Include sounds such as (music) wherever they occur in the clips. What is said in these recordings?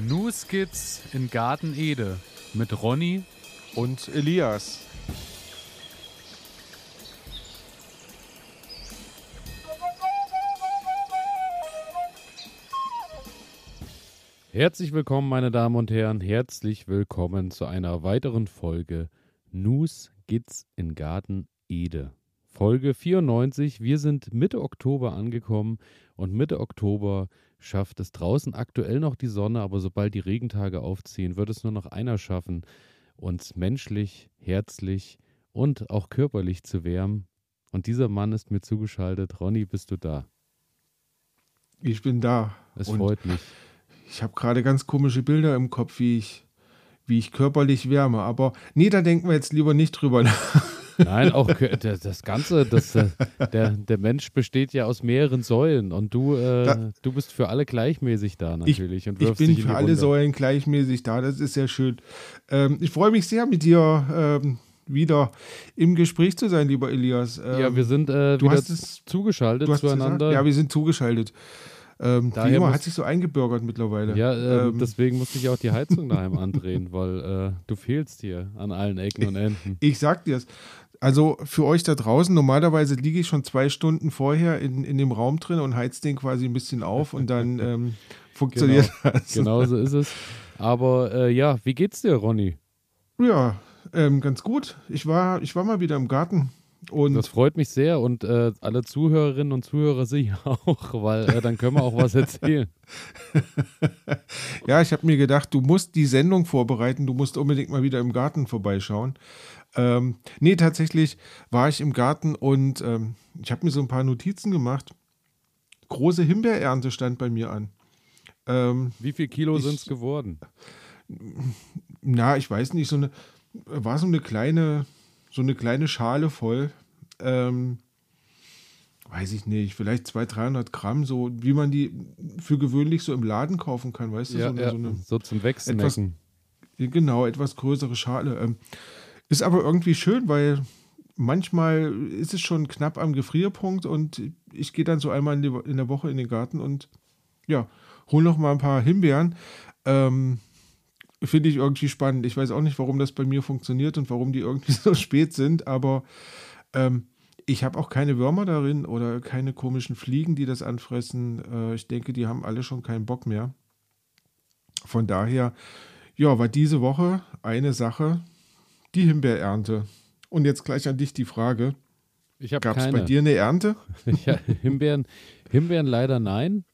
New Skits in Garten Ede mit Ronny und Elias. Herzlich willkommen, meine Damen und Herren. Herzlich willkommen zu einer weiteren Folge News Gits in Garten Ede. Folge 94. Wir sind Mitte Oktober angekommen und Mitte Oktober schafft es draußen aktuell noch die Sonne, aber sobald die Regentage aufziehen, wird es nur noch einer schaffen, uns menschlich, herzlich und auch körperlich zu wärmen. Und dieser Mann ist mir zugeschaltet. Ronny, bist du da? Ich bin da. Es freut mich. Ich habe gerade ganz komische Bilder im Kopf, wie ich, wie ich körperlich wärme. Aber nee, da denken wir jetzt lieber nicht drüber nach. Nein, auch das Ganze, das, äh, der, der Mensch besteht ja aus mehreren Säulen und du, äh, da, du bist für alle gleichmäßig da natürlich. Ich, und ich bin für alle Säulen gleichmäßig da, das ist sehr schön. Ähm, ich freue mich sehr, mit dir ähm, wieder im Gespräch zu sein, lieber Elias. Ähm, ja, wir sind äh, wieder es, zugeschaltet zueinander. Gesagt, ja, wir sind zugeschaltet. Ähm, Daher immer, hat sich so eingebürgert mittlerweile. Ja, äh, ähm, deswegen musste ich auch die Heizung daheim andrehen, weil äh, du fehlst hier an allen Ecken und Enden. Ich, ich sag dir's. Also für euch da draußen, normalerweise liege ich schon zwei Stunden vorher in, in dem Raum drin und heiz den quasi ein bisschen auf und dann (laughs) ähm, funktioniert genau, das. Genau so ist es. Aber äh, ja, wie geht's dir, Ronny? Ja, ähm, ganz gut. Ich war, ich war mal wieder im Garten. Und das freut mich sehr und äh, alle Zuhörerinnen und Zuhörer (laughs) sich auch, weil äh, dann können wir auch was erzählen. (laughs) ja, ich habe mir gedacht, du musst die Sendung vorbereiten, du musst unbedingt mal wieder im Garten vorbeischauen. Ähm, nee, tatsächlich war ich im Garten und ähm, ich habe mir so ein paar Notizen gemacht. Große Himbeerernte stand bei mir an. Ähm, Wie viel Kilo sind es geworden? Na, ich weiß nicht, so eine, war so eine kleine, so eine kleine Schale voll. Ähm, weiß ich nicht, vielleicht 200, 300 Gramm, so wie man die für gewöhnlich so im Laden kaufen kann, weißt du? Ja, so, eine, ja, so, eine, so zum Wechseln. Etwas, genau, etwas größere Schale. Ähm, ist aber irgendwie schön, weil manchmal ist es schon knapp am Gefrierpunkt und ich gehe dann so einmal in, der Woche in den Garten und ja, hole noch mal ein paar Himbeeren. Ähm, Finde ich irgendwie spannend. Ich weiß auch nicht, warum das bei mir funktioniert und warum die irgendwie (laughs) so spät sind, aber ähm, ich habe auch keine Würmer darin oder keine komischen Fliegen, die das anfressen. Äh, ich denke, die haben alle schon keinen Bock mehr. Von daher, ja, war diese Woche eine Sache, die Himbeerernte. Und jetzt gleich an dich die Frage. Gab es bei dir eine Ernte? (laughs) ja, Himbeeren, Himbeeren leider nein.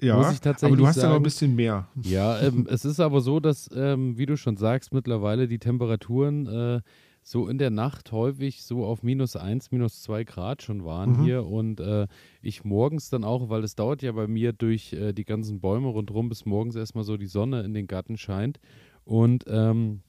Ja, aber du hast sagen. ja noch ein bisschen mehr. Ja, ähm, es ist aber so, dass, ähm, wie du schon sagst, mittlerweile die Temperaturen äh, so in der Nacht häufig so auf minus eins, minus zwei Grad schon waren mhm. hier und äh, ich morgens dann auch, weil es dauert ja bei mir durch äh, die ganzen Bäume rundherum, bis morgens erstmal so die Sonne in den Garten scheint und ähm,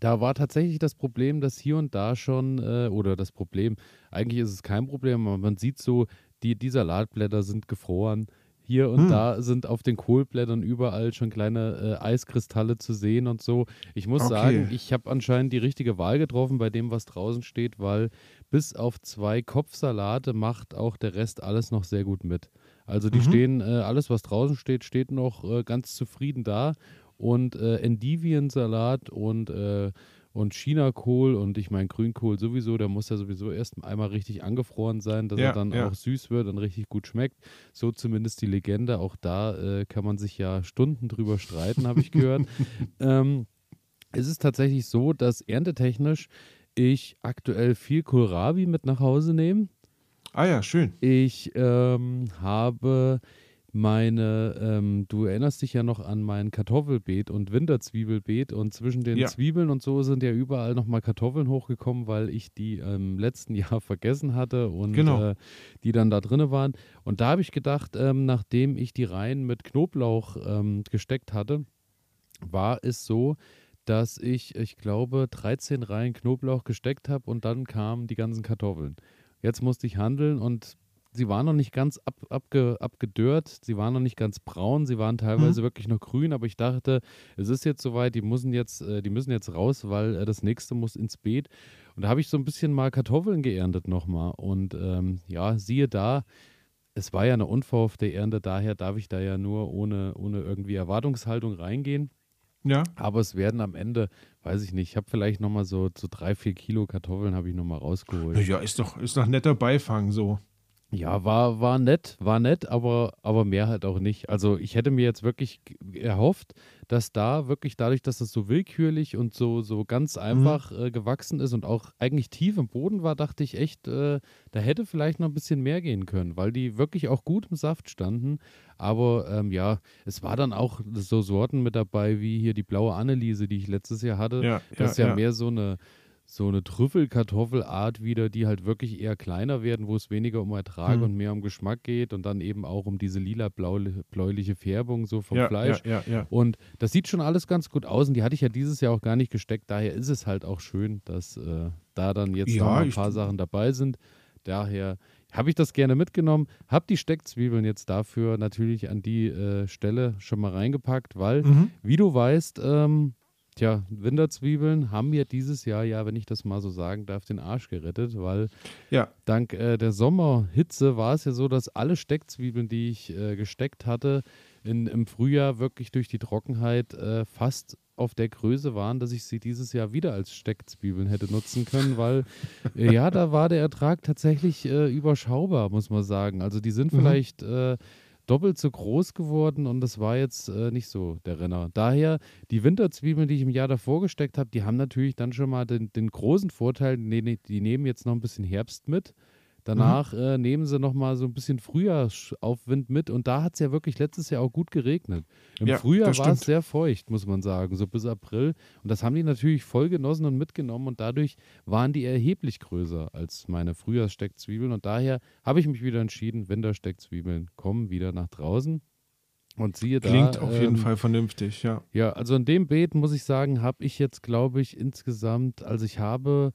da war tatsächlich das Problem, dass hier und da schon, äh, oder das Problem, eigentlich ist es kein Problem, aber man sieht so, die, die Salatblätter sind gefroren. Hier und hm. da sind auf den Kohlblättern überall schon kleine äh, Eiskristalle zu sehen und so. Ich muss okay. sagen, ich habe anscheinend die richtige Wahl getroffen bei dem, was draußen steht, weil bis auf zwei Kopfsalate macht auch der Rest alles noch sehr gut mit. Also die mhm. stehen, äh, alles was draußen steht, steht noch äh, ganz zufrieden da und äh, Endiviensalat und, äh, und Chinakohl und ich meine Grünkohl sowieso, der muss ja sowieso erst einmal richtig angefroren sein, dass ja, er dann ja. auch süß wird und richtig gut schmeckt. So zumindest die Legende. Auch da äh, kann man sich ja Stunden drüber streiten, habe ich gehört. (laughs) ähm, es ist tatsächlich so, dass erntetechnisch ich aktuell viel Kohlrabi mit nach Hause nehme. Ah ja, schön. Ich ähm, habe meine, ähm, du erinnerst dich ja noch an mein Kartoffelbeet und Winterzwiebelbeet und zwischen den ja. Zwiebeln und so sind ja überall nochmal Kartoffeln hochgekommen, weil ich die im letzten (laughs) Jahr vergessen hatte und genau. äh, die dann da drin waren. Und da habe ich gedacht, ähm, nachdem ich die Reihen mit Knoblauch ähm, gesteckt hatte, war es so, dass ich, ich glaube, 13 Reihen Knoblauch gesteckt habe und dann kamen die ganzen Kartoffeln. Jetzt musste ich handeln und sie waren noch nicht ganz ab, abge, abgedörrt, sie waren noch nicht ganz braun, sie waren teilweise mhm. wirklich noch grün, aber ich dachte, es ist jetzt soweit, die müssen jetzt, äh, die müssen jetzt raus, weil äh, das nächste muss ins Beet. Und da habe ich so ein bisschen mal Kartoffeln geerntet nochmal. Und ähm, ja, siehe da, es war ja eine unverhoffte Ernte, daher darf ich da ja nur ohne, ohne irgendwie Erwartungshaltung reingehen. Ja. Aber es werden am Ende, weiß ich nicht, ich habe vielleicht nochmal so, so drei, vier Kilo Kartoffeln habe ich nochmal rausgeholt. Ja, ist doch, ist doch netter Beifang so. Ja, war, war nett, war nett, aber, aber mehr halt auch nicht. Also ich hätte mir jetzt wirklich erhofft, dass da wirklich dadurch, dass es so willkürlich und so, so ganz Mhm. einfach äh, gewachsen ist und auch eigentlich tief im Boden war, dachte ich echt, äh, da hätte vielleicht noch ein bisschen mehr gehen können, weil die wirklich auch gut im Saft standen. Aber ähm, ja, es war dann auch so Sorten mit dabei, wie hier die blaue Anneliese, die ich letztes Jahr hatte. Ja, Das ist ja, ja, ja. mehr so eine, so eine Trüffelkartoffelart wieder, die halt wirklich eher kleiner werden, wo es weniger um Ertrag Mhm. und mehr um Geschmack geht und dann eben auch um diese lila-bläuliche Färbung so vom ja, Fleisch. Ja, ja. Und das sieht schon alles ganz gut aus und die hatte ich ja dieses Jahr auch gar nicht gesteckt. Daher ist es halt auch schön, dass äh, da dann jetzt noch ein paar Sachen dabei sind. Daher habe ich das gerne mitgenommen, habe die Steckzwiebeln jetzt dafür natürlich an die äh, Stelle schon mal reingepackt, weil, Mhm. wie du weißt, ähm, tja, Winterzwiebeln haben mir dieses Jahr ja, wenn ich das mal so sagen darf, den Arsch gerettet, weil Ja, dank äh, der Sommerhitze war es ja so, dass alle Steckzwiebeln, die ich äh, gesteckt hatte, in, im Frühjahr wirklich durch die Trockenheit äh, fast auf der Größe waren, dass ich sie dieses Jahr wieder als Steckzwiebeln hätte nutzen können, weil äh, ja, da war der Ertrag tatsächlich äh, überschaubar, muss man sagen. Also die sind Mhm. vielleicht äh, doppelt so groß geworden und das war jetzt äh, nicht so der Renner. Daher, die Winterzwiebeln, die ich im Jahr davor gesteckt habe, die haben natürlich dann schon mal den, den großen Vorteil, die, die nehmen jetzt noch ein bisschen Herbst mit. Danach äh, nehmen sie noch mal so ein bisschen Frühjahrsaufwind mit und da hat es ja wirklich letztes Jahr auch gut geregnet. Im Ja, Frühjahr war es sehr feucht, muss man sagen, so bis April. Und das haben die natürlich voll genossen und mitgenommen und dadurch waren die erheblich größer als meine Frühjahrssteckzwiebeln und daher habe ich mich wieder entschieden, Wintersteckzwiebeln kommen wieder nach draußen. Und siehe da. klingt auf jeden ähm, Fall vernünftig, ja. ja, also in dem Beet muss ich sagen, habe ich jetzt, glaube ich, insgesamt, also ich habe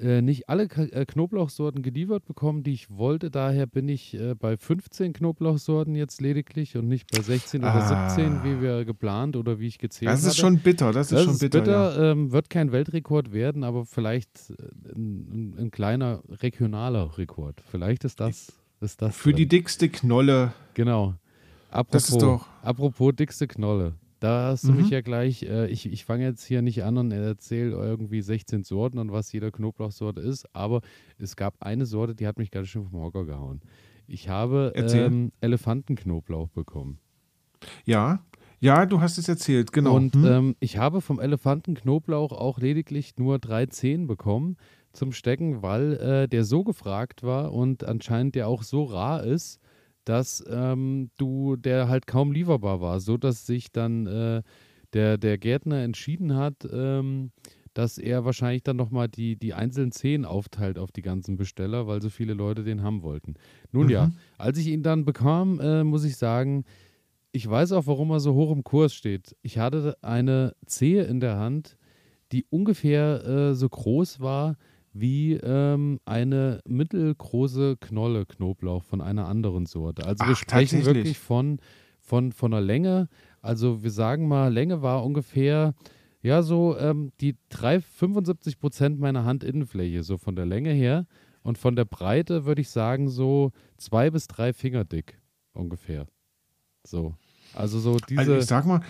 äh, nicht alle K äh, Knoblauchsorten geliefert bekommen, die ich wollte. Daher bin ich äh, bei 15 Knoblauchsorten jetzt lediglich und nicht bei 16 oder Ah. 17, wie wir geplant oder wie ich gezählt Das hatte. ist schon bitter, das ist das schon ist bitter. bitter, Ja. ähm, wird kein Weltrekord werden, aber vielleicht äh, ein, ein, ein kleiner regionaler Rekord. Vielleicht ist das, ist das Für drin. die dickste Knolle. Genau. Apropos, Das ist doch- apropos dickste Knolle. Da hast du Mhm. mich ja gleich, äh, ich, ich fange jetzt hier nicht an und erzähle irgendwie 16 Sorten und was jede Knoblauchsorte ist, aber es gab eine Sorte, die hat mich ganz schön vom Hocker gehauen. Ich habe ähm, Elefantenknoblauch bekommen. Ja, ja, du hast es erzählt, genau. Und Hm? ähm, ich habe vom Elefantenknoblauch auch lediglich nur drei Zehen bekommen zum Stecken, weil äh, der so gefragt war und anscheinend der auch so rar ist, dass ähm, du der halt kaum lieferbar war, so dass sich dann äh, der, der Gärtner entschieden hat, ähm, dass er wahrscheinlich dann nochmal die, die einzelnen Zehen aufteilt auf die ganzen Besteller, weil so viele Leute den haben wollten. Nun ja, Mhm. als ich ihn dann bekam, äh, muss ich sagen, ich weiß auch, warum er so hoch im Kurs steht. Ich hatte eine Zehe in der Hand, die ungefähr äh, so groß war wie ähm, eine mittelgroße Knolle Knoblauch von einer anderen Sorte. Also wir Ach, sprechen tatsächlich? wirklich von, von, von einer Länge. Also wir sagen mal, Länge war ungefähr, ja, so ähm, die drei, 75 Prozent meiner Handinnenfläche, so von der Länge her. Und von der Breite würde ich sagen, so zwei bis drei Finger dick ungefähr. So. Also so diese. also ich sag mal,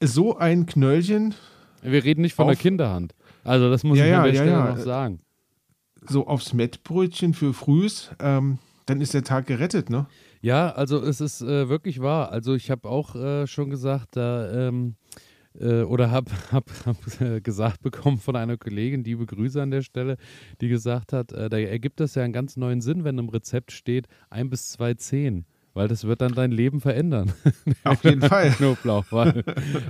so ein Knöllchen wir reden nicht von der Kinderhand. Also das muss Ja, ich ja, an der ja, Stelle ja. noch sagen. So aufs Mettbrötchen für Frühs, ähm, dann ist der Tag gerettet, ne? Ja, also es ist äh, wirklich wahr. Also ich habe auch äh, schon gesagt, da ähm, äh, oder habe (laughs) hab, hab, äh, gesagt bekommen von einer Kollegin, die Grüße an der Stelle, die gesagt hat, äh, da ergibt das ja einen ganz neuen Sinn, wenn im Rezept steht ein bis zwei Zehen. Weil das wird dann dein Leben verändern. (laughs) Auf jeden Fall. (laughs) Knoblauch, weil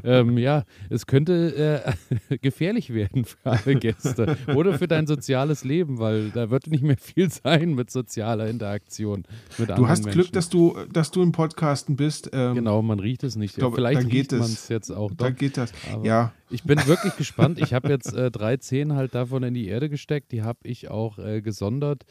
ähm, ja, es könnte äh, (laughs) gefährlich werden für alle Gäste oder für dein soziales Leben, weil da wird nicht mehr viel sein mit sozialer Interaktion mit Du hast Menschen. Glück, dass du, dass du im Podcasten bist. Ähm, Genau, man riecht es nicht. glaub, Vielleicht dann geht riecht man es. jetzt auch doch. geht das. Aber Ja, Ich bin wirklich gespannt. Ich habe jetzt äh, drei Zehen halt davon in die Erde gesteckt. Die habe ich auch äh, gesondert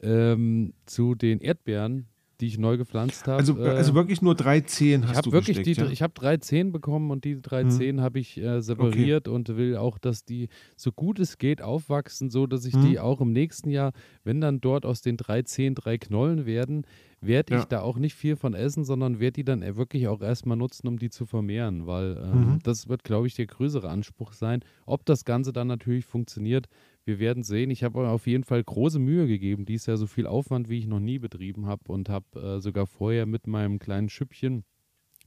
ähm, zu den Erdbeeren, die ich neu gepflanzt habe. Also, äh, also wirklich nur drei Zehen ich hast habe du wirklich gesteckt, die, ja? ich habe drei Zehen bekommen und die drei Mhm. Zehen habe ich äh, separiert und will auch, dass die so gut es geht aufwachsen, so dass ich Mhm. die auch im nächsten Jahr, wenn dann dort aus den drei Zehen drei Knollen werden, werde ich Ja. da auch nicht viel von essen, sondern werde die dann äh, wirklich auch erstmal nutzen, um die zu vermehren, weil ähm, Mhm. das wird, glaube ich, der größere Anspruch sein. Ob das Ganze dann natürlich funktioniert, wir werden sehen. Ich habe auf jeden Fall große Mühe gegeben. Dies Jahr so viel Aufwand, wie ich noch nie betrieben habe und habe äh, sogar vorher mit meinem kleinen Schüppchen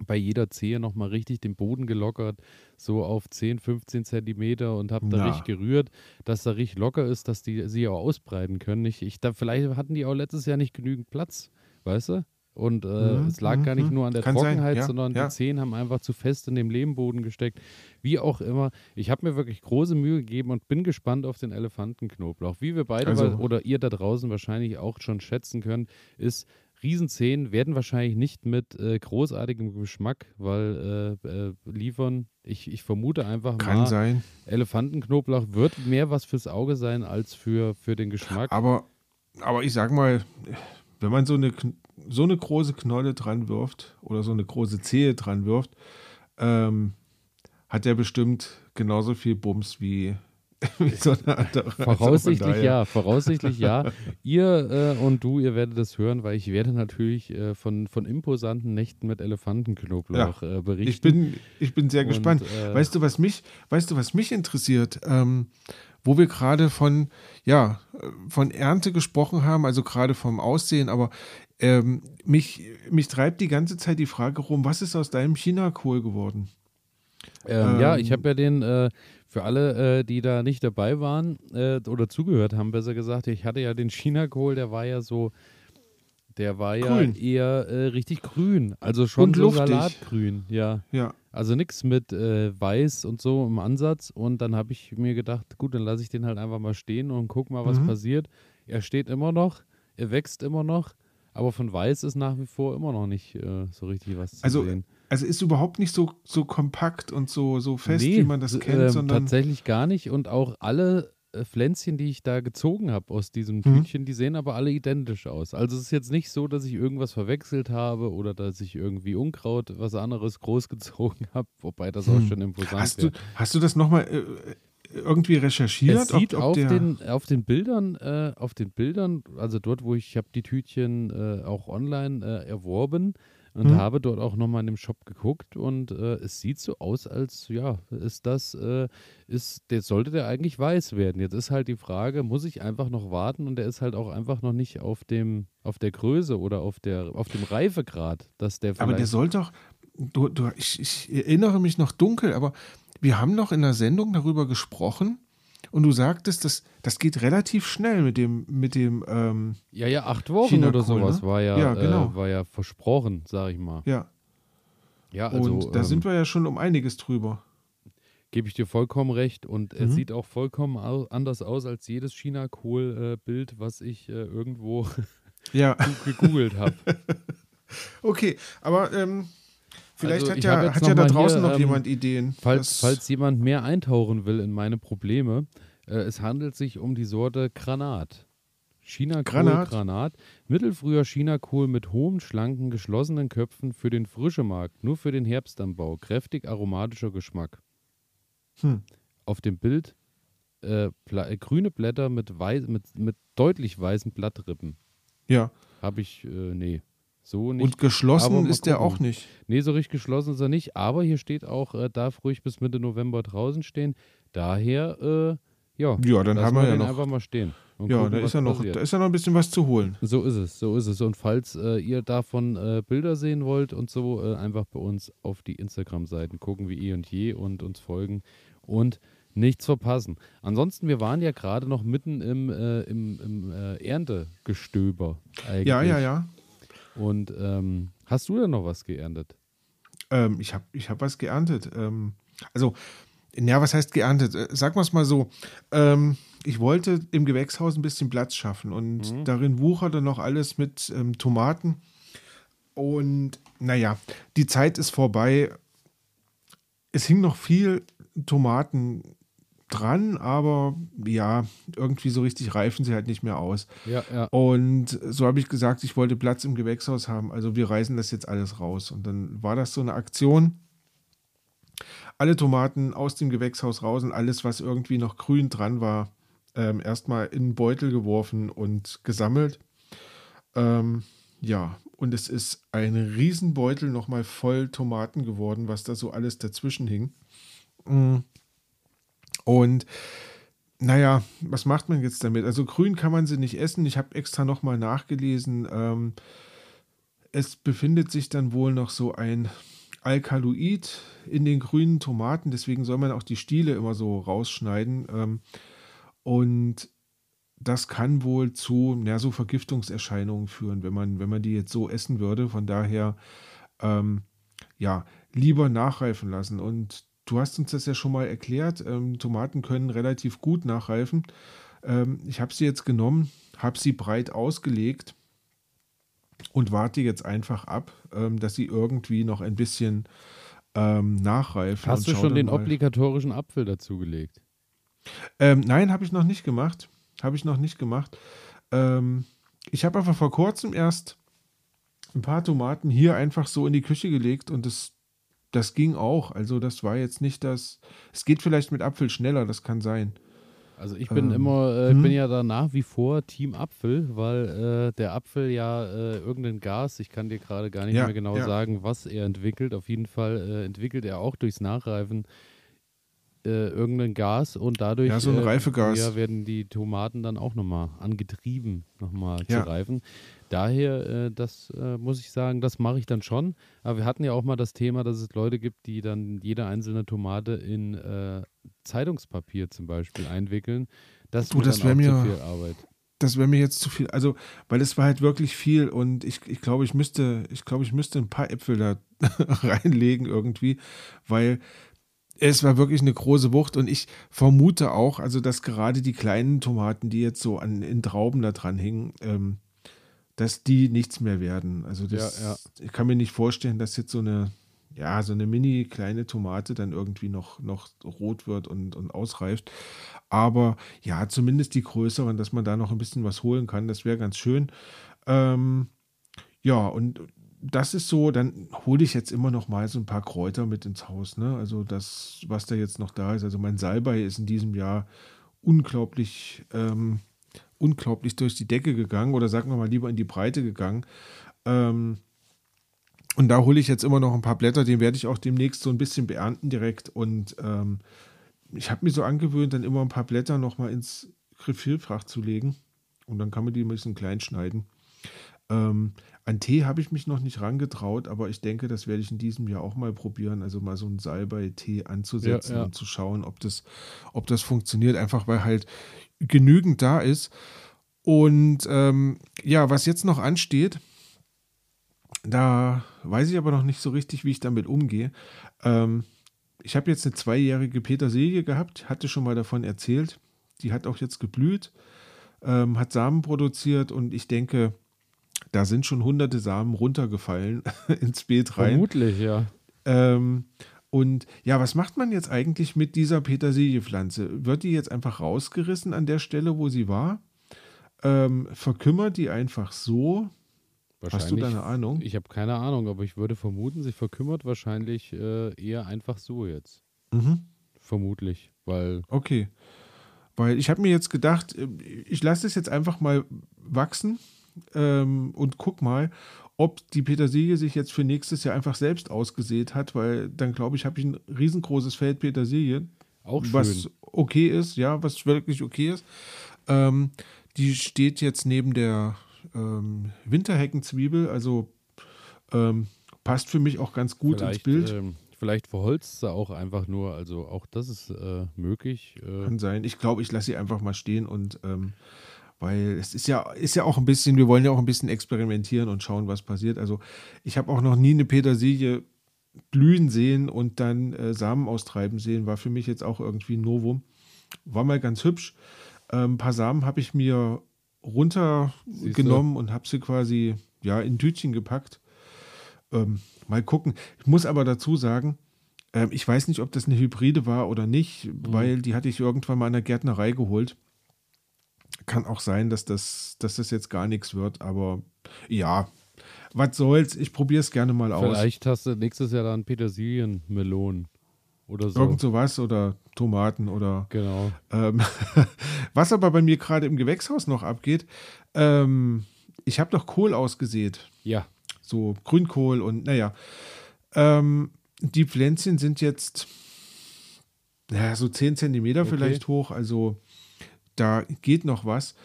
bei jeder Zehe nochmal richtig den Boden gelockert, so auf 10, 15 Zentimeter und habe da Na. richtig gerührt, dass da richtig locker ist, dass die sie auch ausbreiten können. Ich, ich, da, vielleicht hatten die auch letztes Jahr nicht genügend Platz, weißt du? Und äh, Mhm, es lag gar nicht mhm. nur an der Kann Trockenheit, ja, sondern ja. die Zehen haben einfach zu fest in dem Lehmboden gesteckt. Wie auch immer. Ich habe mir wirklich große Mühe gegeben und bin gespannt auf den Elefantenknoblauch. Wie wir beide Also- oder ihr da draußen wahrscheinlich auch schon schätzen könnt, ist Riesenzehen werden wahrscheinlich nicht mit äh, großartigem Geschmack, weil äh, äh, liefern. Ich, ich vermute einfach Kann mal, sein. Elefantenknoblauch wird mehr was fürs Auge sein als für, für den Geschmack. Aber, aber ich sag mal, wenn man so eine, so eine große Knolle dran wirft oder so eine große Zehe dran wirft, ähm, hat der bestimmt genauso viel Bums wie, (laughs) wie so eine andere. Also Voraussichtlich daher- ja, voraussichtlich ja. Ihr äh, und du, ihr werdet das hören, weil ich werde natürlich äh, von, von imposanten Nächten mit Elefantenknoblauch äh, berichten. Ich bin, ich bin sehr Und, gespannt. äh, weißt du, was mich, weißt du, was mich interessiert? Ähm, wo wir gerade von, ja, äh, von Ernte gesprochen haben, also gerade vom Aussehen, aber ähm, mich, mich treibt die ganze Zeit die Frage rum, was ist aus deinem Chinakohl geworden? Ähm, ja, ich Ähm, habe ja den, äh, für alle, äh, die da nicht dabei waren äh, oder zugehört haben, besser gesagt, ich hatte ja den Chinakohl, der war ja so, der war ja Grün. eher äh, richtig grün, also schon Und so luftig. Salatgrün, ja. Ja, Also nichts mit äh, weiß und so im Ansatz. Und dann habe ich mir gedacht, gut, dann lasse ich den halt einfach mal stehen und guck mal, was Mhm. passiert. Er steht immer noch, er wächst immer noch, aber von weiß ist nach wie vor immer noch nicht äh, so richtig was zu Also, sehen. also ist überhaupt nicht so, so kompakt und so, so fest, wie man das kennt, ähm, sondern tatsächlich gar nicht. Und auch alle äh, Pflänzchen, die ich da gezogen habe aus diesem Mhm. Tütchen, die sehen aber alle identisch aus. Also es ist jetzt nicht so, dass ich irgendwas verwechselt habe oder dass ich irgendwie Unkraut, was anderes (laughs) großgezogen habe, wobei das auch Hm. schon imposant hast wäre. du, hast du das nochmal äh, irgendwie recherchiert? Es sieht auf, der, den, auf den Bildern, äh, auf den Bildern, also dort, wo ich, ich habe die Tütchen äh, auch online äh, erworben und Mhm. habe dort auch nochmal in dem Shop geguckt und äh, es sieht so aus, als ja, ist das, äh, ist, der sollte der eigentlich weiß werden. Jetzt ist halt die Frage, muss ich einfach noch warten und der ist halt auch einfach noch nicht auf dem, auf der Größe oder auf der, auf dem Reifegrad, dass der Aber der soll doch, du, du, ich, ich erinnere mich noch dunkel, aber wir haben noch in der Sendung darüber gesprochen und du sagtest, das, das geht relativ schnell mit dem, mit dem, ähm, Ja, ja, acht Wochen China-Kohl, oder sowas ne? war ja, Ja, genau. äh, war ja versprochen, sag ich mal. ja. Ja, also und da ähm, sind wir ja schon um einiges drüber. Gebe ich dir vollkommen recht. Und Mhm. sieht auch vollkommen anders aus als jedes China-Kohl-Bild, was ich äh, irgendwo Ja, (laughs) gegoogelt habe. (laughs) okay, aber ähm, vielleicht Also, hat ja, hat ja da mal hier, draußen noch ähm, jemand Ideen. Falls, falls jemand mehr eintauchen will in meine Probleme, äh, es handelt sich um die Sorte Granat. China-Kohl Granat? Granat. Mittelfrüher China-Kohl mit hohen, schlanken, geschlossenen Köpfen für den frischen Markt, nur für den Herbstanbau. Kräftig aromatischer Geschmack. Hm. Auf dem Bild äh, äh, grüne Blätter mit, weiß, mit, mit deutlich weißen Blattrippen. ja, Habe ich, äh, nee. So nicht. und geschlossen ist der gucken. auch nicht. Nee, so richtig geschlossen ist er nicht. Aber hier steht auch, äh, darf ruhig bis Mitte November draußen stehen. Daher, äh, ja, Ja, dann haben wir ja noch. einfach mal stehen. Ja, gucken, da ist ja noch, passiert. da ist ja noch ein bisschen was zu holen. So ist es, so ist es. Und falls äh, ihr davon äh, Bilder sehen wollt und so, äh, einfach bei uns auf die Instagram-Seiten gucken wie eh und je und uns folgen und nichts verpassen. Ansonsten, wir waren ja gerade noch mitten im, äh, im, im Erntegestöber eigentlich. Ja, ja, ja. Und ähm, hast du denn noch was geerntet? Ähm, ich habe ich hab was geerntet. Ähm, also, ja, was heißt geerntet? Äh, Sagen wir es mal so. Ähm, ich wollte im Gewächshaus ein bisschen Platz schaffen und Mhm. darin wucherte noch alles mit ähm, Tomaten. Und naja, die Zeit ist vorbei. Es hing noch viel Tomaten dran, aber ja, irgendwie so richtig reifen sie halt nicht mehr aus. Ja, ja. Und so habe ich gesagt, ich wollte Platz im Gewächshaus haben. Also wir reißen das jetzt alles raus. Und dann war das so eine Aktion. Alle Tomaten aus dem Gewächshaus raus und alles, was irgendwie noch grün dran war, ähm, erstmal in den Beutel geworfen und gesammelt. Ähm, ja, und es ist ein Riesenbeutel nochmal voll Tomaten geworden, was da so alles dazwischen hing. Und naja, was macht man jetzt damit? Also grün kann man sie nicht essen. Ich habe extra nochmal nachgelesen. Ähm, es befindet sich dann wohl noch so ein Alkaloid in den grünen Tomaten. Deswegen soll man auch die Stiele immer so rausschneiden. Ähm, und das kann wohl zu ja, so Vergiftungserscheinungen führen, wenn man, wenn man die jetzt so essen würde. Von daher, ähm, ja, lieber nachreifen lassen. Und du hast uns das ja schon mal erklärt. Ähm, Tomaten können relativ gut nachreifen. Ähm, ich habe sie jetzt genommen, habe sie breit ausgelegt und warte jetzt einfach ab, ähm, dass sie irgendwie noch ein bisschen ähm, nachreifen. Hast du schon den mal. obligatorischen Apfel dazugelegt? Ähm, nein, habe ich noch nicht gemacht. Habe ich noch nicht gemacht. Ähm, ich habe einfach vor kurzem erst ein paar Tomaten hier einfach so in die Küche gelegt und das, das ging auch. Also das war jetzt nicht das. Es geht vielleicht mit Apfel schneller, das kann sein. Also ich bin ähm, immer, äh, hm? bin ja da nach wie vor Team Apfel, weil äh, der Apfel ja äh, irgendein Gas, ich kann dir gerade gar nicht ja, mehr genau ja. sagen, was er entwickelt. Auf jeden Fall äh, entwickelt er auch durchs Nachreifen äh, irgendein Gas und dadurch ja, so ein äh, Reifegas. Ja, werden die Tomaten dann auch nochmal angetrieben, nochmal ja. zu reifen. Daher, äh, das äh, muss ich sagen, das mache ich dann schon. Aber wir hatten ja auch mal das Thema, dass es Leute gibt, die dann jede einzelne Tomate in äh, Zeitungspapier zum Beispiel einwickeln. Das, du, das wäre mir viel Arbeit. Das wäre mir jetzt zu viel. Also, weil es war halt wirklich viel und ich, ich glaube, ich müsste, ich glaube, ich müsste ein paar Äpfel da (laughs) reinlegen irgendwie, weil es war wirklich eine große Wucht und ich vermute auch, also dass gerade die kleinen Tomaten, die jetzt so an, in Trauben da dran hingen, ähm, dass die nichts mehr werden. Also das, ja, ja. ich kann mir nicht vorstellen, dass jetzt so eine, ja, so eine mini kleine Tomate dann irgendwie noch, noch rot wird und, und ausreift. Aber ja, zumindest die größeren, dass man da noch ein bisschen was holen kann, das wäre ganz schön. Ähm, ja, und das ist so, dann hole ich jetzt immer noch mal so ein paar Kräuter mit ins Haus. Ne? Also das, was da jetzt noch da ist. Also mein Salbei ist in diesem Jahr unglaublich, ähm, unglaublich durch die Decke gegangen oder sagen wir mal lieber in die Breite gegangen. Ähm, und da hole ich jetzt immer noch ein paar Blätter, den werde ich auch demnächst so ein bisschen beernten direkt. Und ähm, ich habe mir so angewöhnt, dann immer ein paar Blätter noch mal ins Grillfach zu legen. Und dann kann man die ein bisschen klein schneiden. Ähm, an Tee habe ich mich noch nicht rangetraut, aber ich denke, das werde ich in diesem Jahr auch mal probieren. Also mal so einen Salbei-Tee anzusetzen ja, ja. und zu schauen, ob das, ob das funktioniert. Einfach weil halt genügend da ist. Und ähm, ja, was jetzt noch ansteht, da weiß ich aber noch nicht so richtig, wie ich damit umgehe. Ähm, ich habe jetzt eine zweijährige Petersilie gehabt, hatte schon mal davon erzählt. Die hat auch jetzt geblüht, ähm, hat Samen produziert und ich denke, da sind schon hunderte Samen runtergefallen (laughs) ins Beet rein. Vermutlich, ja. Ähm, und ja, was macht man jetzt eigentlich mit dieser Petersiliepflanze? Wird die jetzt einfach rausgerissen an der Stelle, wo sie war? Ähm, verkümmert die einfach so? Hast du da eine Ahnung? Ich habe keine Ahnung, aber ich würde vermuten, sie verkümmert wahrscheinlich äh, eher einfach so jetzt. Mhm. Vermutlich, weil. Okay. Weil ich habe mir jetzt gedacht, äh, ich lasse es jetzt einfach mal wachsen ähm, und guck mal, ob die Petersilie sich jetzt für nächstes Jahr einfach selbst ausgesät hat, weil dann glaube ich, habe ich ein riesengroßes Feld Petersilie. Auch schön. Was okay ist, ja, was wirklich okay ist. Ähm, die steht jetzt neben der ähm, Winterheckenzwiebel, also ähm, passt für mich auch ganz gut vielleicht, ins Bild. Ähm, vielleicht verholzt sie auch einfach nur, also auch das ist äh, möglich. Äh. Kann sein. Ich glaube, ich lasse sie einfach mal stehen und ähm, weil es ist ja, ist ja auch ein bisschen, wir wollen ja auch ein bisschen experimentieren und schauen, was passiert. Also ich habe auch noch nie eine Petersilie blühen sehen und dann äh, Samen austreiben sehen, war für mich jetzt auch irgendwie ein Novum. War mal ganz hübsch. Ähm, ein paar Samen habe ich mir runtergenommen und habe sie quasi ja, in Tütchen gepackt. Ähm, mal gucken. Ich muss aber dazu sagen, Ähm, ich weiß nicht, ob das eine Hybride war oder nicht, Mhm. weil die hatte ich irgendwann mal in der Gärtnerei geholt. Kann auch sein, dass das, dass das jetzt gar nichts wird, aber ja, was soll's. Ich probiere es gerne mal aus. Vielleicht hast du nächstes Jahr dann Petersilienmelonen oder so. Irgend sowas oder Tomaten oder Genau. ähm, (laughs) was aber bei mir gerade im Gewächshaus noch abgeht. Ähm, ich habe doch Kohl ausgesät. Ja. so Grünkohl und naja. Ähm, die Pflänzchen sind jetzt naja, so 10 Zentimeter Okay. vielleicht hoch, also da geht noch was.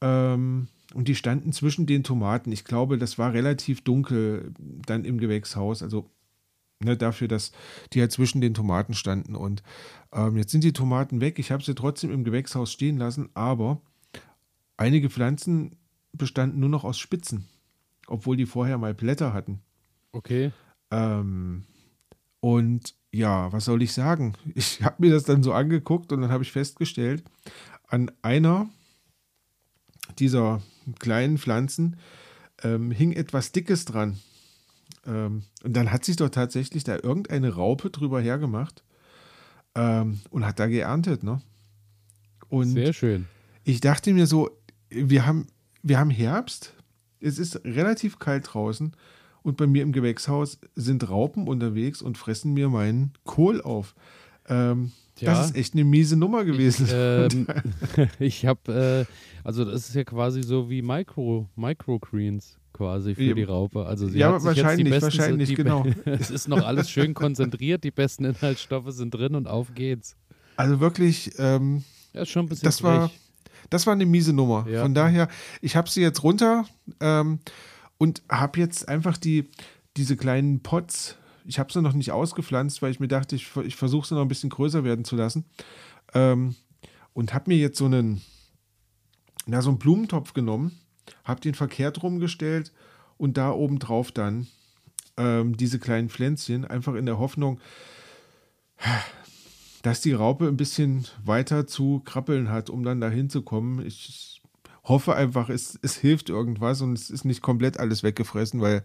Ähm, und die standen zwischen den Tomaten. Ich glaube, das war relativ dunkel dann im Gewächshaus. Also ne, dafür, dass die halt zwischen den Tomaten standen. Und ähm, jetzt sind die Tomaten weg. Ich habe sie trotzdem im Gewächshaus stehen lassen, aber einige Pflanzen bestanden nur noch aus Spitzen, obwohl die vorher mal Blätter hatten. Okay. Ähm, und ja, was soll ich sagen? Ich habe mir das dann so angeguckt und dann habe ich festgestellt, an einer dieser kleinen Pflanzen ähm, hing etwas Dickes dran. Ähm, und dann hat sich doch tatsächlich da irgendeine Raupe drüber hergemacht ähm, und hat da geerntet, ne? Und Sehr schön. ich dachte mir so, wir haben, wir haben Herbst, es ist relativ kalt draußen und bei mir im Gewächshaus sind Raupen unterwegs und fressen mir meinen Kohl auf. Ähm, Tja. Das ist echt eine miese Nummer gewesen. Ähm, (laughs) (laughs) ich habe, äh, also das ist ja quasi so wie Micro, Microgreens quasi für Ja. die Raupe. Also sie Ja, hat sich jetzt die wahrscheinlich, besten, wahrscheinlich, die, genau. (laughs) es ist noch alles schön konzentriert, die besten Inhaltsstoffe sind drin und auf geht's. Also wirklich, ähm, Ja, schon ein bisschen das war, das war eine miese Nummer. Ja. Von daher, ich habe sie jetzt runter ähm, und habe jetzt einfach die, diese kleinen Pots, ich habe sie noch nicht ausgepflanzt, weil ich mir dachte, ich, ich versuche sie noch ein bisschen größer werden zu lassen. Ähm, und habe mir jetzt so einen, na, so einen Blumentopf genommen, habe den verkehrt rumgestellt und da oben drauf dann ähm, diese kleinen Pflänzchen, einfach in der Hoffnung, dass die Raupe ein bisschen weiter zu krabbeln hat, um dann da hinzukommen. Ich hoffe einfach, es, es hilft irgendwas und es ist nicht komplett alles weggefressen, weil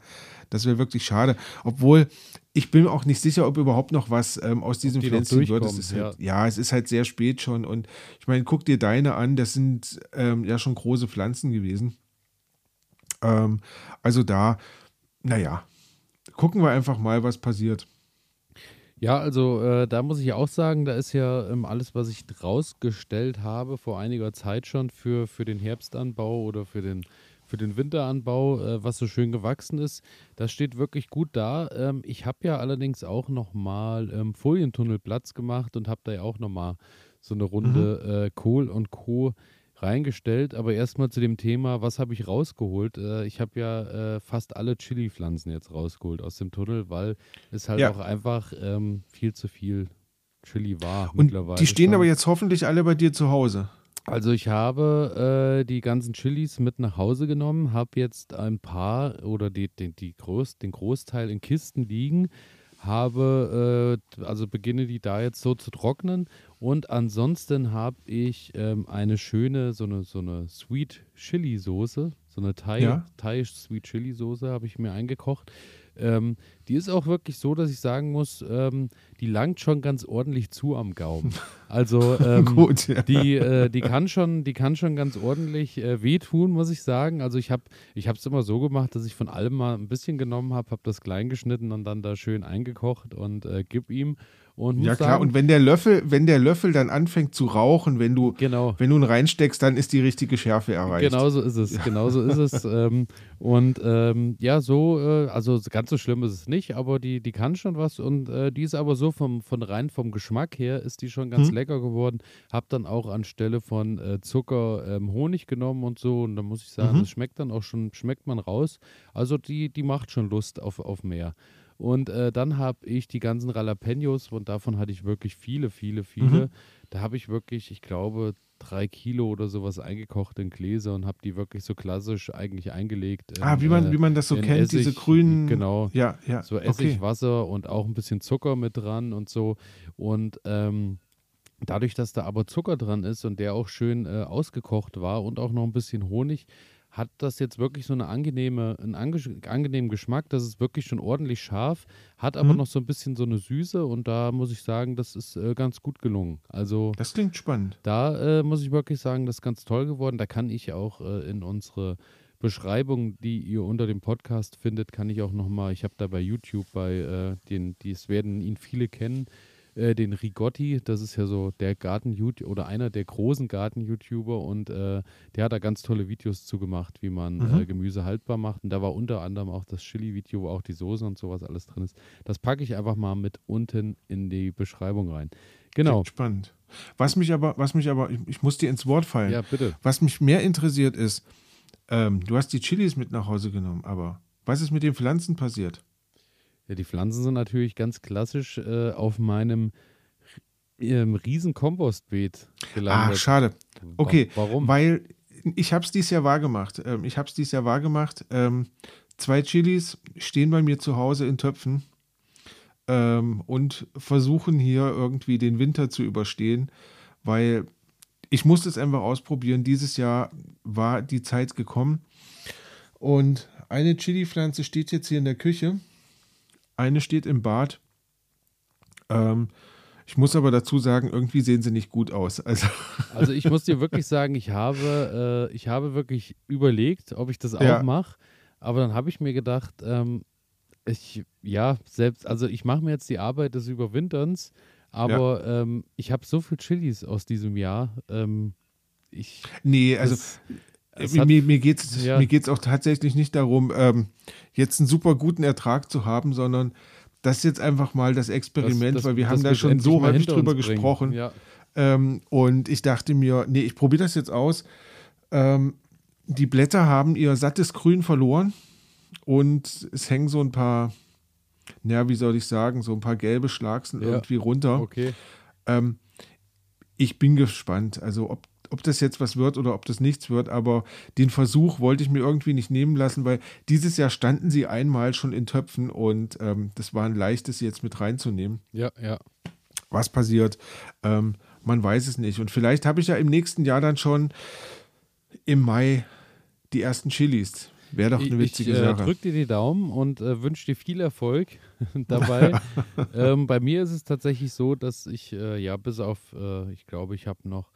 das wäre wirklich schade. Obwohl, ich bin auch nicht sicher, ob überhaupt noch was ähm, aus diesem die Pflänzchen wird. Es ist halt, ja. es ist halt sehr spät schon und ich meine, guck dir deine an, das sind ähm, ja schon große Pflanzen gewesen. Ähm, also da, naja, gucken wir einfach mal, was passiert. Ja, also äh, da muss ich auch sagen, da ist ja ähm, alles, was ich rausgestellt habe vor einiger Zeit schon für, für den Herbstanbau oder für den, für den Winteranbau, äh, was so schön gewachsen ist, das steht wirklich gut da. Ähm, ich habe ja allerdings auch nochmal ähm, Folientunnel Platz gemacht und habe da ja auch nochmal so eine Runde äh, Kohl und Co. reingestellt. Aber erstmal zu dem Thema, was habe ich rausgeholt? Äh, ich habe ja äh, fast alle Chili-Pflanzen jetzt rausgeholt aus dem Tunnel, weil es halt Ja. auch einfach ähm, viel zu viel Chili war Und mittlerweile. die stehen schon. aber jetzt hoffentlich alle bei dir zu Hause. Also ich habe äh, die ganzen Chilis mit nach Hause genommen, habe jetzt ein paar oder die, die, die Groß, den Großteil in Kisten liegen, habe, äh, also beginne die da jetzt so zu trocknen und ansonsten habe ich ähm, eine schöne, so eine, so eine Sweet Chili Soße, so eine Thai, Ja. Thai Sweet Chili Soße habe ich mir eingekocht. Ähm, die ist auch wirklich so, dass ich sagen muss, ähm, die langt schon ganz ordentlich zu am Gaumen. Also (laughs) ähm, Gut, ja. die, äh, die kann schon, die kann schon ganz ordentlich äh, wehtun, muss ich sagen. Also ich habe, es immer so gemacht, dass ich von allem mal ein bisschen genommen habe, habe das klein geschnitten und dann da schön eingekocht und äh, gib ihm und Ja klar, sagen, und wenn der Löffel, wenn der Löffel dann anfängt zu rauchen, wenn du, genau. wenn du ihn reinsteckst, dann ist die richtige Schärfe erreicht. Genau so ist es, genau so ist es. (laughs) Ähm, und ähm, ja, so, äh, also ganz so schlimm ist es nicht, aber die, die kann schon was und äh, die ist aber so vom, von rein vom Geschmack her ist die schon ganz Hm. lecker geworden. Hab dann auch anstelle von äh, Zucker ähm, Honig genommen und so und da muss ich sagen, Mhm. das schmeckt dann auch schon, schmeckt man raus. Also die, die macht schon Lust auf, auf mehr. Und äh, dann habe ich die ganzen Jalapenos und davon hatte ich wirklich viele, viele, viele. Mhm. Da habe ich wirklich, ich glaube, drei Kilo oder sowas eingekocht in Gläser und habe die wirklich so klassisch eigentlich eingelegt. in, ah, wie man, äh, wie man das so kennt, diese Essig, grünen. Genau. Ja, ja. So okay. Essig, Wasser und auch ein bisschen Zucker mit dran und so. Und ähm, dadurch, dass da aber Zucker dran ist und der auch schön äh, ausgekocht war und auch noch ein bisschen Honig, hat das jetzt wirklich so eine angenehme, einen ange angenehmen Geschmack. Das ist wirklich schon ordentlich scharf, hat aber Mhm. noch so ein bisschen so eine Süße und da muss ich sagen, das ist äh, ganz gut gelungen. Also Das klingt spannend. da äh, muss ich wirklich sagen, das ist ganz toll geworden. Da kann ich auch äh, in unsere Beschreibung, die ihr unter dem Podcast findet, kann ich auch nochmal, ich habe da bei YouTube bei äh, den, dies werden ihn viele kennen, äh, den Rigotti, das ist ja so der Garten oder einer der großen Garten-YouTuber und äh, der hat da ganz tolle Videos zugemacht, wie man Mhm. äh, Gemüse haltbar macht. Und da war unter anderem auch das Chili-Video, wo auch die Soße und sowas alles drin ist. Das packe ich einfach mal mit unten in die Beschreibung rein. Genau. Klingt spannend. Was mich aber, was mich aber, ich, ich muss dir ins Wort fallen. Ja, bitte. Was mich mehr interessiert ist, ähm, du hast die Chilis mit nach Hause genommen, aber was ist mit den Pflanzen passiert? Ja, die Pflanzen sind natürlich ganz klassisch äh, auf meinem ähm, riesen Kompostbeet gelandet. Ach, schade. Wa- Okay, Warum? Weil ich habe es dieses Jahr wahrgemacht. Ähm, ich habe es dieses Jahr wahrgemacht. Ähm, zwei Chilis stehen bei mir zu Hause in Töpfen ähm, und versuchen hier irgendwie den Winter zu überstehen, weil ich musste es einfach ausprobieren. Dieses Jahr war die Zeit gekommen und eine Chili-Pflanze steht jetzt hier in der Küche, eine steht im Bad. Ähm, ich muss aber dazu sagen, irgendwie sehen sie nicht gut aus. Also (laughs) Also ich muss dir wirklich sagen, ich habe, äh, ich habe wirklich überlegt, ob ich das auch Ja. mache. Aber dann habe ich mir gedacht, ähm, ich, ja, selbst, also ich mache mir jetzt die Arbeit des Überwinterns, aber ähm, ich habe so viel Chilis aus diesem Jahr. Ähm, ich, Nee, also mir, hat- mir, geht es ja. mir geht's auch tatsächlich nicht darum, ähm, jetzt einen super guten Ertrag zu haben, sondern das ist jetzt einfach mal das Experiment, das- weil wir das haben da schon so häufig drüber bringen. gesprochen. Ja. Ähm, und ich dachte mir, nee, ich probiere das jetzt aus. Ähm, die Blätter haben ihr sattes Grün verloren und es hängen so ein paar, ja, wie soll ich sagen, so ein paar gelbe Schlagsen Ja. irgendwie runter. Okay. Ähm, ich bin gespannt, also ob, ob das jetzt was wird oder ob das nichts wird, aber den Versuch wollte ich mir irgendwie nicht nehmen lassen, weil dieses Jahr standen sie einmal schon in Töpfen und ähm, das war ein leichtes, jetzt mit reinzunehmen. Ja, ja. Was passiert? Ähm, man weiß es nicht. Und vielleicht habe ich ja im nächsten Jahr dann schon im Mai die ersten Chilis. Wäre doch eine Ich, witzige ich äh, Sache. drück dir die Daumen und äh, wünsche dir viel Erfolg (laughs) dabei. (laughs) ähm, bei mir ist es tatsächlich so, dass ich, äh, ja, bis auf, äh, ich glaube, ich habe noch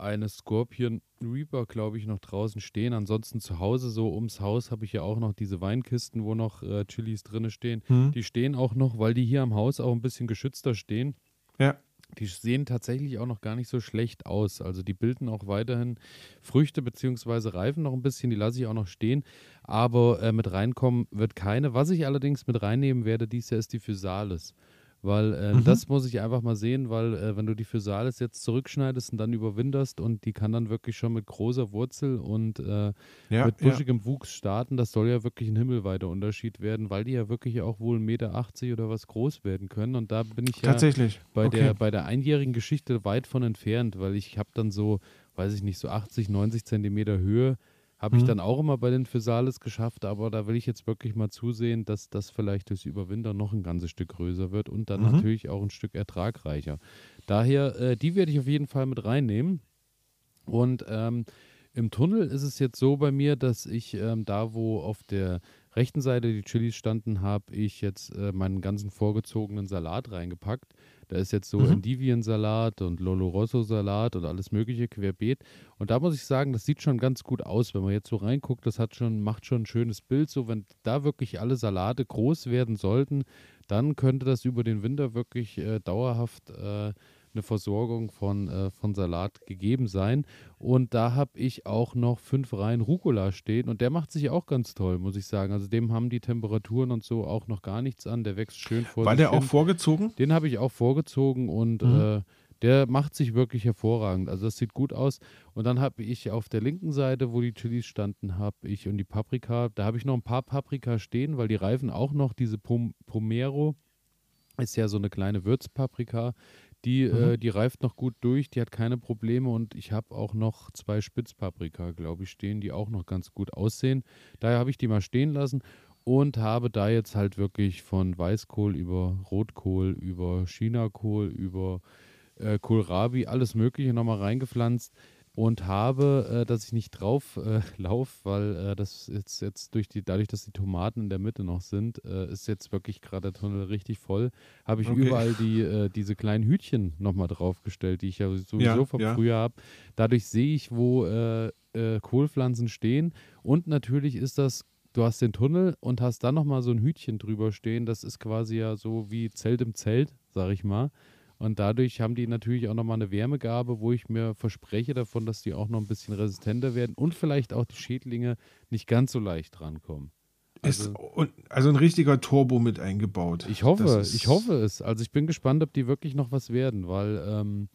eine Scorpion Reaper, glaube ich, noch draußen stehen. Ansonsten zu Hause, so ums Haus, habe ich ja auch noch diese Weinkisten, wo noch äh, Chilis drin stehen. Hm? Die stehen auch noch, weil die hier am Haus auch ein bisschen geschützter stehen. Ja. Die sehen tatsächlich auch noch gar nicht so schlecht aus. Also die bilden auch weiterhin Früchte beziehungsweise Reifen noch ein bisschen, die lasse ich auch noch stehen. Aber äh, mit reinkommen wird keine. Was ich allerdings mit reinnehmen werde dieses Jahr ist die Physalis. Weil äh, Mhm. das muss ich einfach mal sehen, weil äh, wenn du die Physalis jetzt zurückschneidest und dann überwinterst und die kann dann wirklich schon mit großer Wurzel und äh, Ja, mit ja. buschigem Wuchs starten, das soll ja wirklich ein himmelweiter Unterschied werden, weil die ja wirklich auch wohl 1,80 Meter oder was groß werden können. Und da bin ich ja Tatsächlich. bei, okay. der, bei der einjährigen Geschichte weit von entfernt, weil ich habe dann so, weiß ich nicht, so 80, 90 Zentimeter Höhe, habe ich Mhm. dann auch immer bei den Physalis geschafft, aber da will ich jetzt wirklich mal zusehen, dass das vielleicht durchs Überwintern noch ein ganzes Stück größer wird und dann Mhm. natürlich auch ein Stück ertragreicher. Daher, äh, die werde ich auf jeden Fall mit reinnehmen. Und ähm, im Tunnel ist es jetzt so bei mir, dass ich ähm, da, wo auf der rechten Seite die Chilis standen, habe ich jetzt äh, meinen ganzen vorgezogenen Salat reingepackt. Da ist jetzt so Mhm. Endiviensalat und Lolo Rosso Salat und alles mögliche querbeet. Und da muss ich sagen, das sieht schon ganz gut aus, wenn man jetzt so reinguckt. Das hat schon, macht schon ein schönes Bild. So, wenn da wirklich alle Salate groß werden sollten, dann könnte das über den Winter wirklich äh, dauerhaft äh, eine Versorgung von, äh, von Salat gegeben sein. Und da habe ich auch noch fünf Reihen Rucola stehen und der macht sich auch ganz toll, muss ich sagen. Also dem haben die Temperaturen und so auch noch gar nichts an. Der wächst schön vor War der auch hin. vorgezogen? Den habe ich auch vorgezogen und Mhm. äh, der macht sich wirklich hervorragend. Also das sieht gut aus. Und dann habe ich auf der linken Seite, wo die Chilis standen, habe ich und die Paprika, da habe ich noch ein paar Paprika stehen, weil die reifen auch noch diese Pom Pomero. Ist ja so eine kleine Würzpaprika. Die, Mhm. äh, die reift noch gut durch, die hat keine Probleme und ich habe auch noch zwei Spitzpaprika, glaube ich, stehen, die auch noch ganz gut aussehen. Daher habe ich die mal stehen lassen und habe da jetzt halt wirklich von Weißkohl über Rotkohl, über Chinakohl, über äh, Kohlrabi, alles Mögliche nochmal reingepflanzt. Und habe, äh, dass ich nicht drauf äh, (laughs) laufe, weil äh, das jetzt, jetzt durch die, dadurch, dass die Tomaten in der Mitte noch sind, äh, ist jetzt wirklich gerade der Tunnel richtig voll. Habe ich Okay. überall die, äh, diese kleinen Hütchen nochmal draufgestellt, die ich ja sowieso Ja, von ja. früher habe. Dadurch sehe ich, wo äh, Kohlpflanzen stehen. Und natürlich ist das, du hast den Tunnel und hast dann nochmal so ein Hütchen drüber stehen. Das ist quasi ja so wie Zelt im Zelt, sag ich mal. Und dadurch haben die natürlich auch nochmal eine Wärmegabe, wo ich mir verspreche davon, dass die auch noch ein bisschen resistenter werden und vielleicht auch die Schädlinge nicht ganz so leicht rankommen. Ist, Also, und, also ein richtiger Turbo mit eingebaut. ich hoffe, ist- ich hoffe es. Also ich bin gespannt, ob die wirklich noch was werden, weil ähm,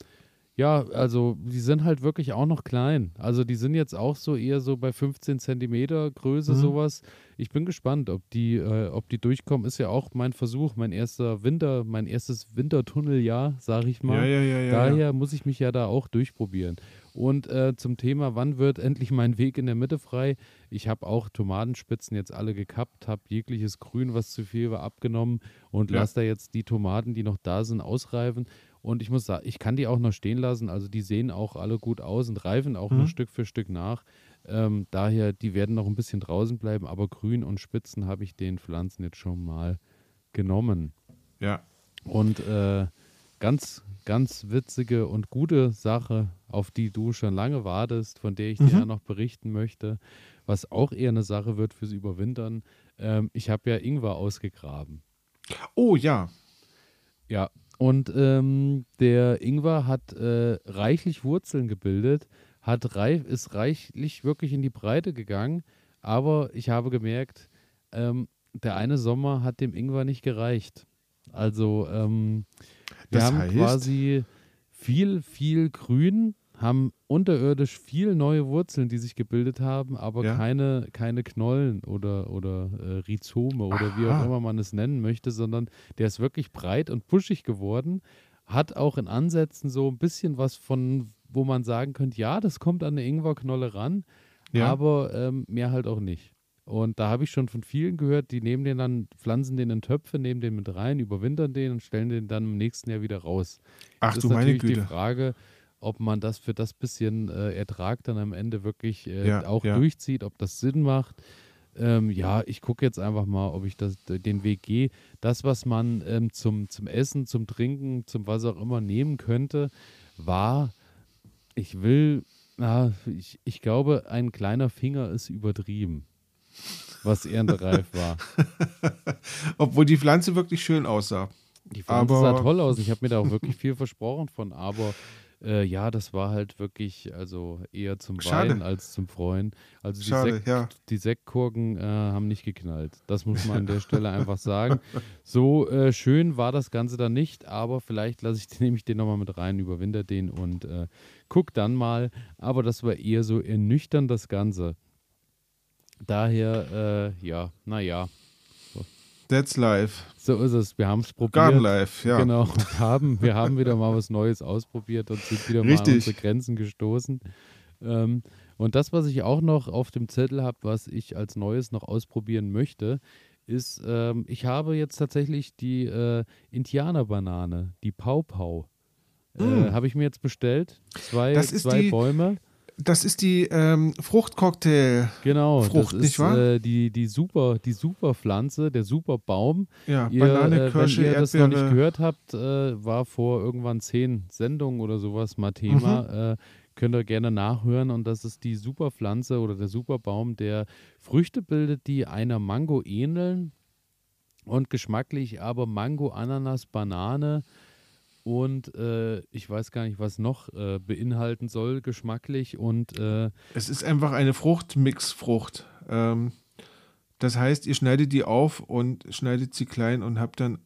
ja, also die sind halt wirklich auch noch klein. Also die sind jetzt auch so eher so bei 15 Zentimeter Größe Mhm. sowas. Ich bin gespannt, ob die, äh, ob die durchkommen. Ist ja auch mein Versuch, mein erster Winter, mein erstes Wintertunneljahr, sage ich mal. Ja, ja, ja. Daher muss ich mich ja da auch durchprobieren. Und äh, zum Thema, wann wird endlich mein Weg in der Mitte frei? Ich habe auch Tomatenspitzen jetzt alle gekappt, habe jegliches Grün, was zu viel war, abgenommen und lasse da jetzt die Tomaten, die noch da sind, ausreifen. Und ich muss sagen, ich kann die auch noch stehen lassen. Also die sehen auch alle gut aus und reifen auch Mhm. noch Stück für Stück nach. Ähm, daher, die werden noch ein bisschen draußen bleiben, aber Grün und Spitzen habe ich den Pflanzen jetzt schon mal genommen. ja. Und äh, ganz, ganz witzige und gute Sache, auf die du schon lange wartest, von der ich dir Mhm. ja noch berichten möchte, was auch eher eine Sache wird fürs Überwintern. Ähm, ich habe ja Ingwer ausgegraben. Oh ja. Ja, und ähm, der Ingwer hat äh, reichlich Wurzeln gebildet, hat rei ist reichlich wirklich in die Breite gegangen, aber ich habe gemerkt, ähm, der eine Sommer hat dem Ingwer nicht gereicht. Also ähm, wir Das haben heißt? quasi viel, viel Grün, haben unterirdisch viel neue Wurzeln, die sich gebildet haben, aber Ja. keine, keine Knollen oder, oder äh, Rhizome oder wie auch Aha. immer man es nennen möchte, sondern der ist wirklich breit und buschig geworden, hat auch in Ansätzen so ein bisschen was von, wo man sagen könnte, ja, das kommt an eine Ingwerknolle ran, Ja. aber ähm, mehr halt auch nicht. Und da habe ich schon von vielen gehört, die nehmen den dann, pflanzen den in Töpfe, nehmen den mit rein, überwintern den und stellen den dann im nächsten Jahr wieder raus. Ach Es du ist meine natürlich die Güte. Frage, ob man das für das bisschen äh, Ertrag dann am Ende wirklich äh, Ja, auch ja. durchzieht, ob das Sinn macht. Ähm, ja, ich gucke jetzt einfach mal, ob ich das, den Weg gehe. Das, was man ähm, zum, zum Essen, zum Trinken, zum was auch immer nehmen könnte, war, ich will, na, ich, ich glaube, ein kleiner Finger ist übertrieben, was erntereif war. (laughs) Obwohl die Pflanze wirklich schön aussah. Die Pflanze Aber- sah toll aus. Ich habe mir da auch wirklich viel versprochen von, aber äh, ja, das war halt wirklich also eher zum Schade. Weinen als zum Freuen. Also die, Schade, Sekt, ja. die Sektkorken äh, haben nicht geknallt. Das muss man an der (laughs) Stelle einfach sagen. So äh, schön war das Ganze dann nicht, aber vielleicht lasse ich nehme ich den nochmal mit rein, überwinter den und äh, guck dann mal. Aber das war eher so ernüchternd das Ganze. Daher, äh, ja, naja, That's life. so ist es. Wir haben es probiert. Garden life, ja. Genau, wir haben, wir haben wieder mal was Neues ausprobiert und sind wieder mal an Richtig. unsere Grenzen gestoßen. Ähm, und das, was ich auch noch auf dem Zettel habe, was ich als Neues noch ausprobieren möchte, ist, ähm, ich habe jetzt tatsächlich die äh, Indianerbanane, die Pau Pau. Äh, Mm. habe ich mir jetzt bestellt. Zwei, Das ist zwei die- Bäume. Das ist die ähm, Fruchtcocktail. Genau, Frucht, das nicht ist wahr? Äh, die, die super, die super Pflanze, der super Baum. Ja, Ihr, Banane, äh, Kirsche, wenn ihr das noch nicht gehört habt, äh, war vor irgendwann zehn Sendungen oder sowas mal Thema. Mhm. Äh, könnt ihr gerne nachhören. Und das ist die Superpflanze oder der Superbaum, der Früchte bildet, die einer Mango ähneln und geschmacklich aber Mango, Ananas, Banane und äh, ich weiß gar nicht, was noch äh, beinhalten soll, geschmacklich und äh, Es ist einfach eine Frucht, Mixfrucht. Ähm, das heißt, ihr schneidet die auf und schneidet sie klein und habt dann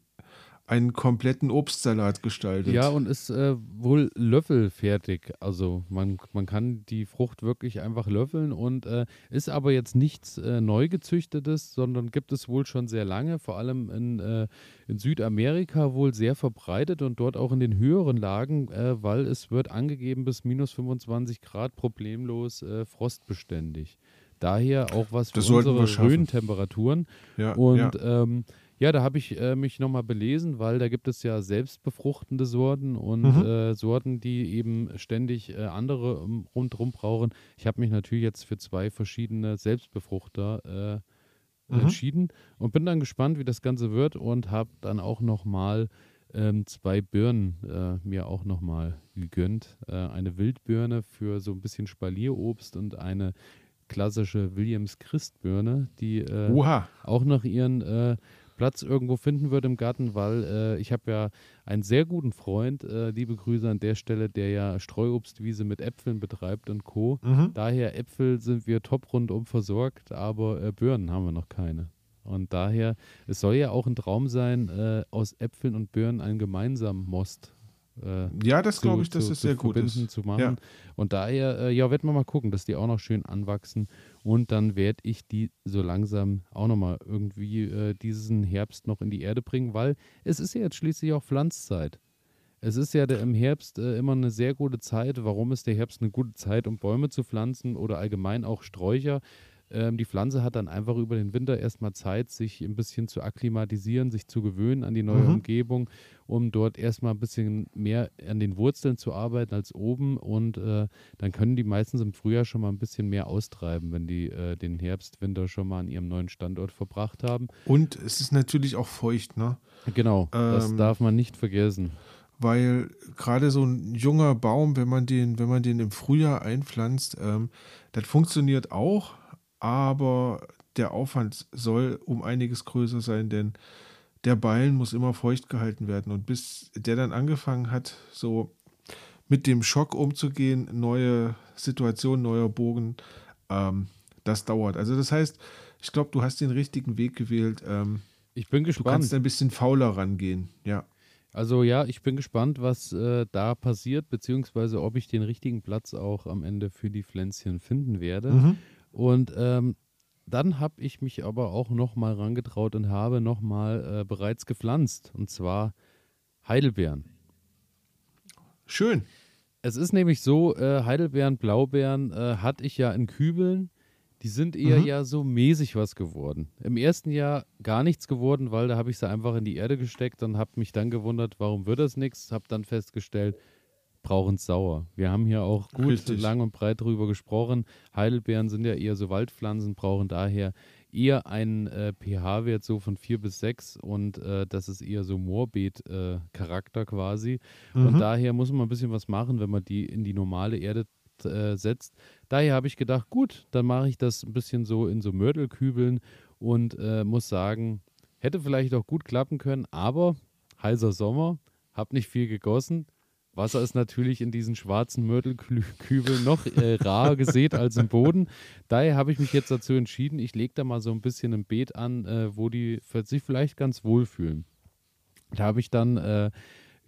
einen kompletten Obstsalat gestaltet. Ja, und ist äh, wohl löffelfertig. Also man, man kann die Frucht wirklich einfach löffeln und äh, ist aber jetzt nichts äh, neu gezüchtetes, sondern gibt es wohl schon sehr lange, vor allem in, äh, in Südamerika wohl sehr verbreitet und dort auch in den höheren Lagen, äh, weil es wird angegeben bis minus 25 Grad problemlos äh, frostbeständig. Daher auch was für Das unsere. Höhentemperaturen. ja, Und ja. ähm, Ja, da habe ich äh, mich nochmal belesen, weil da gibt es ja selbstbefruchtende Sorten und Mhm. äh, Sorten, die eben ständig äh, andere um, rundherum brauchen. Ich habe mich natürlich jetzt für zwei verschiedene Selbstbefruchter äh, Mhm. entschieden und bin dann gespannt, wie das Ganze wird und habe dann auch nochmal ähm, zwei Birnen äh, mir auch nochmal gegönnt. Äh, eine Wildbirne für so ein bisschen Spalierobst und eine klassische Williams Christbirne, die auch noch ihren Platz irgendwo finden wird im Garten, weil äh, ich habe ja einen sehr guten Freund, äh, liebe Grüße an der Stelle, der ja Streuobstwiese mit Äpfeln betreibt und Co. Mhm. Daher Äpfel sind wir top rundum versorgt, aber äh, Birnen haben wir noch keine. Und daher, es soll ja auch ein Traum sein, äh, aus Äpfeln und Birnen einen gemeinsamen Most äh, Ja, das glaube ich, dass zu sehr gut ist. zu machen. Ja. Und daher, äh, ja, werden wir mal gucken, dass die auch noch schön anwachsen. Und dann werde ich die so langsam auch nochmal irgendwie äh, diesen Herbst noch in die Erde bringen, weil es ist ja jetzt schließlich auch Pflanzzeit. Es ist ja der, im Herbst äh, immer eine sehr gute Zeit. Warum ist der Herbst eine gute Zeit, um Bäume zu pflanzen oder allgemein auch Sträucher? Ähm, die Pflanze hat dann einfach über den Winter erstmal Zeit, sich ein bisschen zu akklimatisieren, sich zu gewöhnen an die neue Mhm. Umgebung, um dort erstmal ein bisschen mehr an den Wurzeln zu arbeiten als oben. Und äh, dann können die meistens im Frühjahr schon mal ein bisschen mehr austreiben, wenn die äh, den Herbst, Winter schon mal an ihrem neuen Standort verbracht haben. Und es ist natürlich auch feucht, ne? Genau, das Ähm, darf man nicht vergessen. Weil gerade so ein junger Baum, wenn man den, wenn man den im Frühjahr einpflanzt, ähm, das funktioniert auch, aber der Aufwand soll um einiges größer sein, denn der Ballen muss immer feucht gehalten werden. Und bis der dann angefangen hat, so mit dem Schock umzugehen, neue Situationen, neuer Bogen, ähm, das dauert. Also das heißt, ich glaube, du hast den richtigen Weg gewählt. Ähm, Ich bin du gespannt. kannst ein bisschen fauler rangehen. Ja. Also ja, ich bin gespannt, was äh, da passiert, beziehungsweise ob ich den richtigen Platz auch am Ende für die Pflänzchen finden werde. Mhm. Und ähm, dann habe ich mich aber auch nochmal rangetraut und habe nochmal äh, bereits gepflanzt, und zwar Heidelbeeren. Schön. Es ist nämlich so, äh, Heidelbeeren, Blaubeeren äh, hatte ich ja in Kübeln. Die sind eher Mhm. ja so mäßig was geworden. Im ersten Jahr gar nichts geworden, weil da habe ich sie einfach in die Erde gesteckt und habe mich dann gewundert, warum wird das nichts. Habe dann festgestellt, brauchen es sauer. Wir haben hier auch gut Richtig. lang und breit drüber gesprochen. Heidelbeeren sind ja eher so Waldpflanzen, brauchen daher eher einen äh, pH-Wert so von 4 bis 6 und äh, das ist eher so Moorbeet-Charakter quasi. Und Mhm. daher muss man ein bisschen was machen, wenn man die in die normale Erde äh, setzt. Daher habe ich gedacht, gut, dann mache ich das ein bisschen so in so Mörtelkübeln und äh, muss sagen, hätte vielleicht auch gut klappen können, aber heißer Sommer, habe nicht viel gegossen. Wasser ist natürlich in diesen schwarzen Mörtelkübeln noch äh, rar gesät als im Boden. Daher habe ich mich jetzt dazu entschieden, ich lege da mal so ein bisschen ein Beet an, äh, wo die sich vielleicht ganz wohlfühlen. Da habe ich dann äh,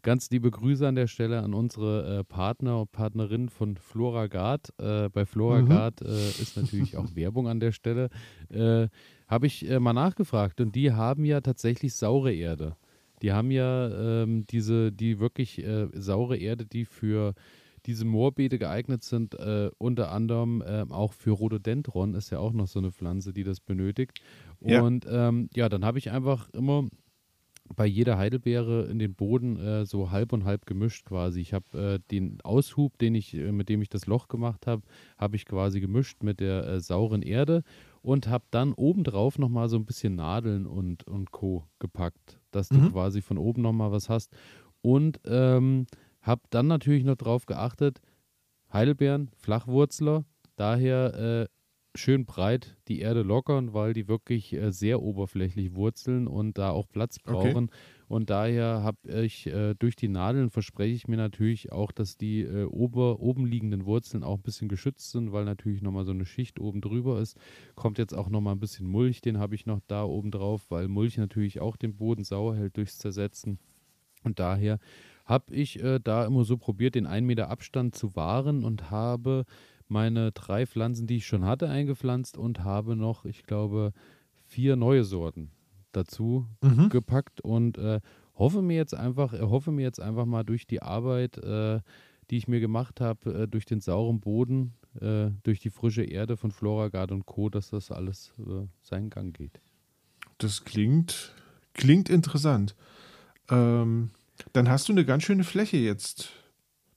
ganz liebe Grüße an der Stelle an unsere äh, Partner und Partnerin von Floragard. Äh, bei Floragard äh, ist natürlich auch Werbung an der Stelle. Habe ich mal nachgefragt und die haben ja tatsächlich saure Erde. Die haben ja ähm, diese, die wirklich äh, saure Erde, die für diese Moorbeete geeignet sind, äh, unter anderem ähm, auch für Rhododendron ist ja auch noch so eine Pflanze, die das benötigt. Ja. Und ähm, ja, dann habe ich einfach immer bei jeder Heidelbeere in den Boden äh, so halb und halb gemischt quasi. Ich habe äh, den Aushub, den ich, äh, mit dem ich das Loch gemacht habe, habe ich quasi gemischt mit der äh, sauren Erde und habe dann obendrauf nochmal so ein bisschen Nadeln und, und Co. gepackt, dass du Mhm. quasi von oben nochmal was hast. Und ähm, habe dann natürlich noch drauf geachtet, Heidelbeeren, Flachwurzler, daher äh, schön breit die Erde lockern, weil die wirklich äh, sehr oberflächlich wurzeln und da auch Platz Okay. Und daher habe ich äh, durch die Nadeln verspreche ich mir natürlich auch, dass die äh, ober, oben liegenden Wurzeln auch ein bisschen geschützt sind, weil natürlich nochmal so eine Schicht oben drüber ist. Kommt jetzt auch nochmal ein bisschen Mulch, den habe ich noch da oben drauf, weil Mulch natürlich auch den Boden sauer hält durchs Zersetzen. Und daher habe ich äh, da immer so probiert, den 1 Meter Abstand zu wahren und habe meine drei Pflanzen, die ich schon hatte, eingepflanzt und habe noch, ich glaube, vier neue Sorten dazu Mhm. gepackt und äh, hoffe mir jetzt einfach, äh, hoffe mir jetzt einfach mal durch die Arbeit, äh, die ich mir gemacht habe, äh, durch den sauren Boden, äh, durch die frische Erde von Floragard und Co., dass das alles äh, seinen Gang geht. Das klingt, Klingt interessant. Ähm, dann hast du eine ganz schöne Fläche jetzt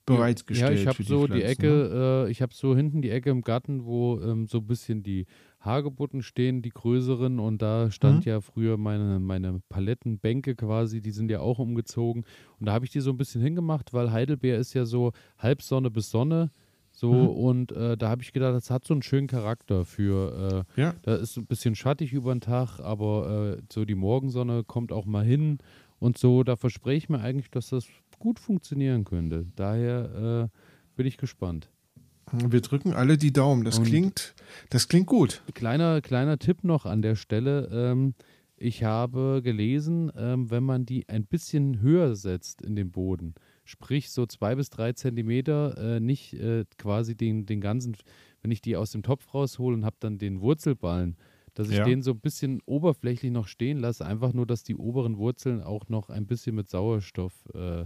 bereitgestellt. Ja, ich habe die so die Pflanzen, Ecke, ne? ich habe so hinten die Ecke im Garten, wo ähm, so ein bisschen die Hagebutten stehen, die größeren. Und da stand Mhm. ja früher meine, meine Palettenbänke quasi, die sind ja auch umgezogen. Und da habe ich die so ein bisschen hingemacht, weil Heidelbeer ist ja so Halbsonne bis Sonne. So, Mhm. und äh, da habe ich gedacht, das hat so einen schönen Charakter für, äh, Ja, da ist ein bisschen schattig über den Tag, aber äh, so die Morgensonne kommt auch mal hin und so. Da verspreche ich mir eigentlich, dass das gut funktionieren könnte. Daher äh, bin ich gespannt. Wir drücken alle die Daumen. Das Und- klingt, das klingt gut. Kleiner, kleiner Tipp noch an der Stelle. Ähm, ich habe gelesen, ähm, wenn man die ein bisschen höher setzt in den Boden, sprich so zwei bis drei Zentimeter, äh, nicht äh, quasi den, den ganzen, wenn ich die aus dem Topf raushole und habe dann den Wurzelballen, dass ich Ja. den so ein bisschen oberflächlich noch stehen lasse, einfach nur, dass die oberen Wurzeln auch noch ein bisschen mit Sauerstoff äh,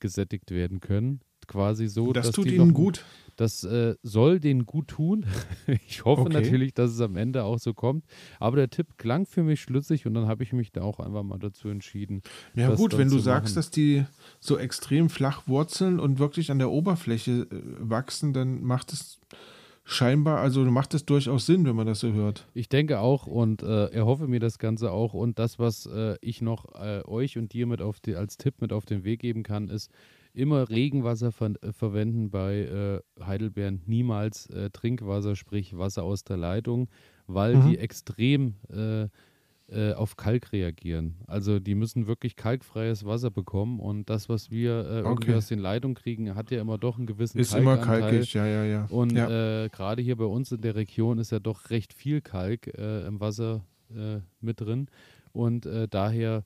gesättigt werden können. Quasi so, das tut ihnen noch, gut. das äh, soll denen gut tun. (laughs) ich hoffe Okay. natürlich, dass es am Ende auch so kommt. Aber der Tipp klang für mich schlüssig und dann habe ich mich da auch einfach mal dazu entschieden. Ja gut, wenn du sagst, machen. dass die so extrem flach wurzeln und wirklich an der Oberfläche äh, wachsen, dann macht es scheinbar, also macht es durchaus Sinn, wenn man das so hört. Ich denke auch und äh, erhoffe mir das Ganze auch. Und das, was äh, ich noch äh, euch und dir mit auf die, als Tipp mit auf den Weg geben kann, ist immer Regenwasser ver äh, verwenden bei äh, Heidelbeeren, niemals äh, Trinkwasser, sprich Wasser aus der Leitung, weil Mhm. die extrem äh, äh, auf Kalk reagieren. Also die müssen wirklich kalkfreies Wasser bekommen und das, was wir äh, irgendwie Okay. aus den Leitungen kriegen, hat ja immer doch einen gewissen Ist immer kalkig, ja, ja, ja. Und ja. äh, gerade hier bei uns in der Region ist ja doch recht viel Kalk äh, im Wasser äh, mit drin. Und daher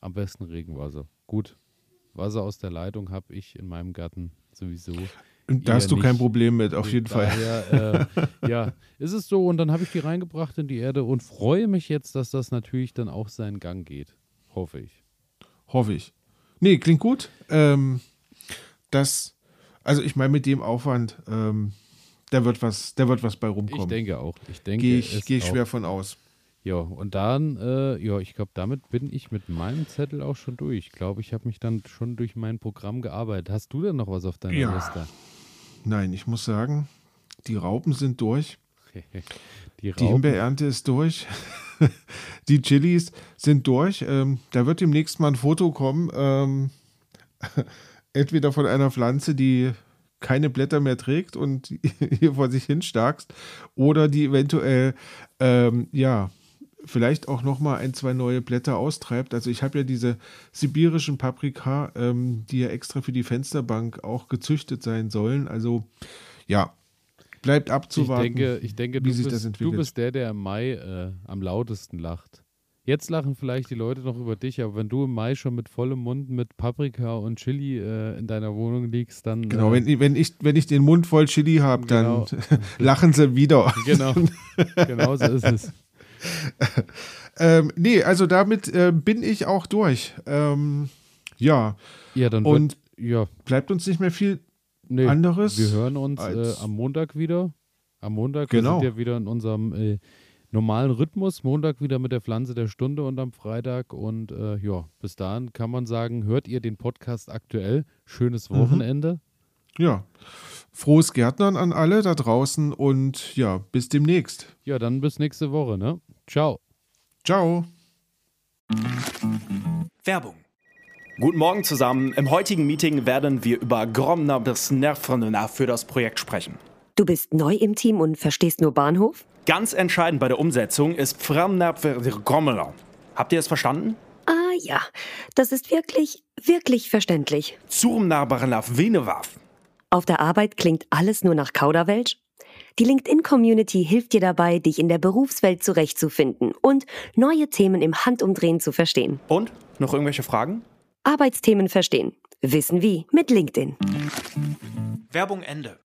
am besten Regenwasser. Gut, Wasser aus der Leitung habe ich in meinem Garten sowieso. Und da hast du kein nicht. Problem mit, auf jeden Fall. Daher, äh, ja, ist es so. Und dann habe ich die reingebracht in die Erde und freue mich jetzt, dass das natürlich dann auch seinen Gang geht. Hoffe ich. Hoffe ich. Nee, klingt gut. Ähm, das, also ich meine, mit dem Aufwand, ähm, da wird was, da wird was bei Ich rumkommen. denke auch. Ich denke, Gehe ich, geh ich schwer von aus. Ja, und dann, äh, ja, ich glaube, damit bin ich mit meinem Zettel auch schon durch. Ich glaube, ich habe mich dann schon durch mein Programm gearbeitet. Hast du denn noch was auf deiner Ja. Liste? Nein, ich muss sagen, die Raupen sind durch. (laughs) Die Die Raupen. Himbeerernte ist durch. (laughs) die Chilis sind durch. Ähm, da wird demnächst mal ein Foto kommen. Ähm, (laughs) entweder von einer Pflanze, die keine Blätter mehr trägt und hier vor sich hin starkst, oder die eventuell, ähm, ja, vielleicht auch noch mal ein, zwei neue Blätter austreibt. Also ich habe ja diese sibirischen Paprika, ähm, die ja extra für die Fensterbank auch gezüchtet sein sollen. Also ja, bleibt ich abzuwarten. denke, ich denke wie du, sich das bist, du entwickelt. bist der, der im Mai äh, am lautesten lacht. Jetzt lachen vielleicht die Leute noch über dich, aber wenn du im Mai schon mit vollem Mund mit Paprika und Chili äh, in deiner Wohnung liegst, dann. Genau, äh, wenn, wenn, ich, wenn ich den Mund voll Chili habe, dann Genau. (laughs) lachen sie wieder. Genau, genau so ist es. (laughs) Ähm, nee, also damit äh, bin ich auch durch. Ähm, ja, Ja, dann wird, und ja, bleibt uns nicht mehr viel nee, anderes. Wir hören uns äh, am Montag wieder. Am Montag Genau. wir sind ja wieder in unserem äh, normalen Rhythmus. Montag wieder mit der Pflanze der Stunde und am Freitag. Und äh, ja, bis dahin kann man sagen, hört ihr den Podcast aktuell. Schönes Mhm. Wochenende. Ja, frohes Gärtnern an alle da draußen und ja, bis demnächst. Ja, dann bis nächste Woche. Ne? Ciao. Ciao. Werbung. Guten Morgen zusammen. Im heutigen Meeting werden wir über Gromner bis Nervrenner für das Projekt sprechen. Du bist neu im Team und verstehst nur Bahnhof? Ganz entscheidend bei der Umsetzung ist Gromner. Habt ihr es verstanden? Ah ja, das ist wirklich, wirklich verständlich. Zurmnarbarnaf Venewaf. Auf der Arbeit klingt alles nur nach Kauderwelsch? Die LinkedIn-Community hilft dir dabei, dich in der Berufswelt zurechtzufinden und neue Themen im Handumdrehen zu verstehen. Und? Noch irgendwelche Fragen? Arbeitsthemen verstehen. Wissen wie mit LinkedIn. Werbung Ende.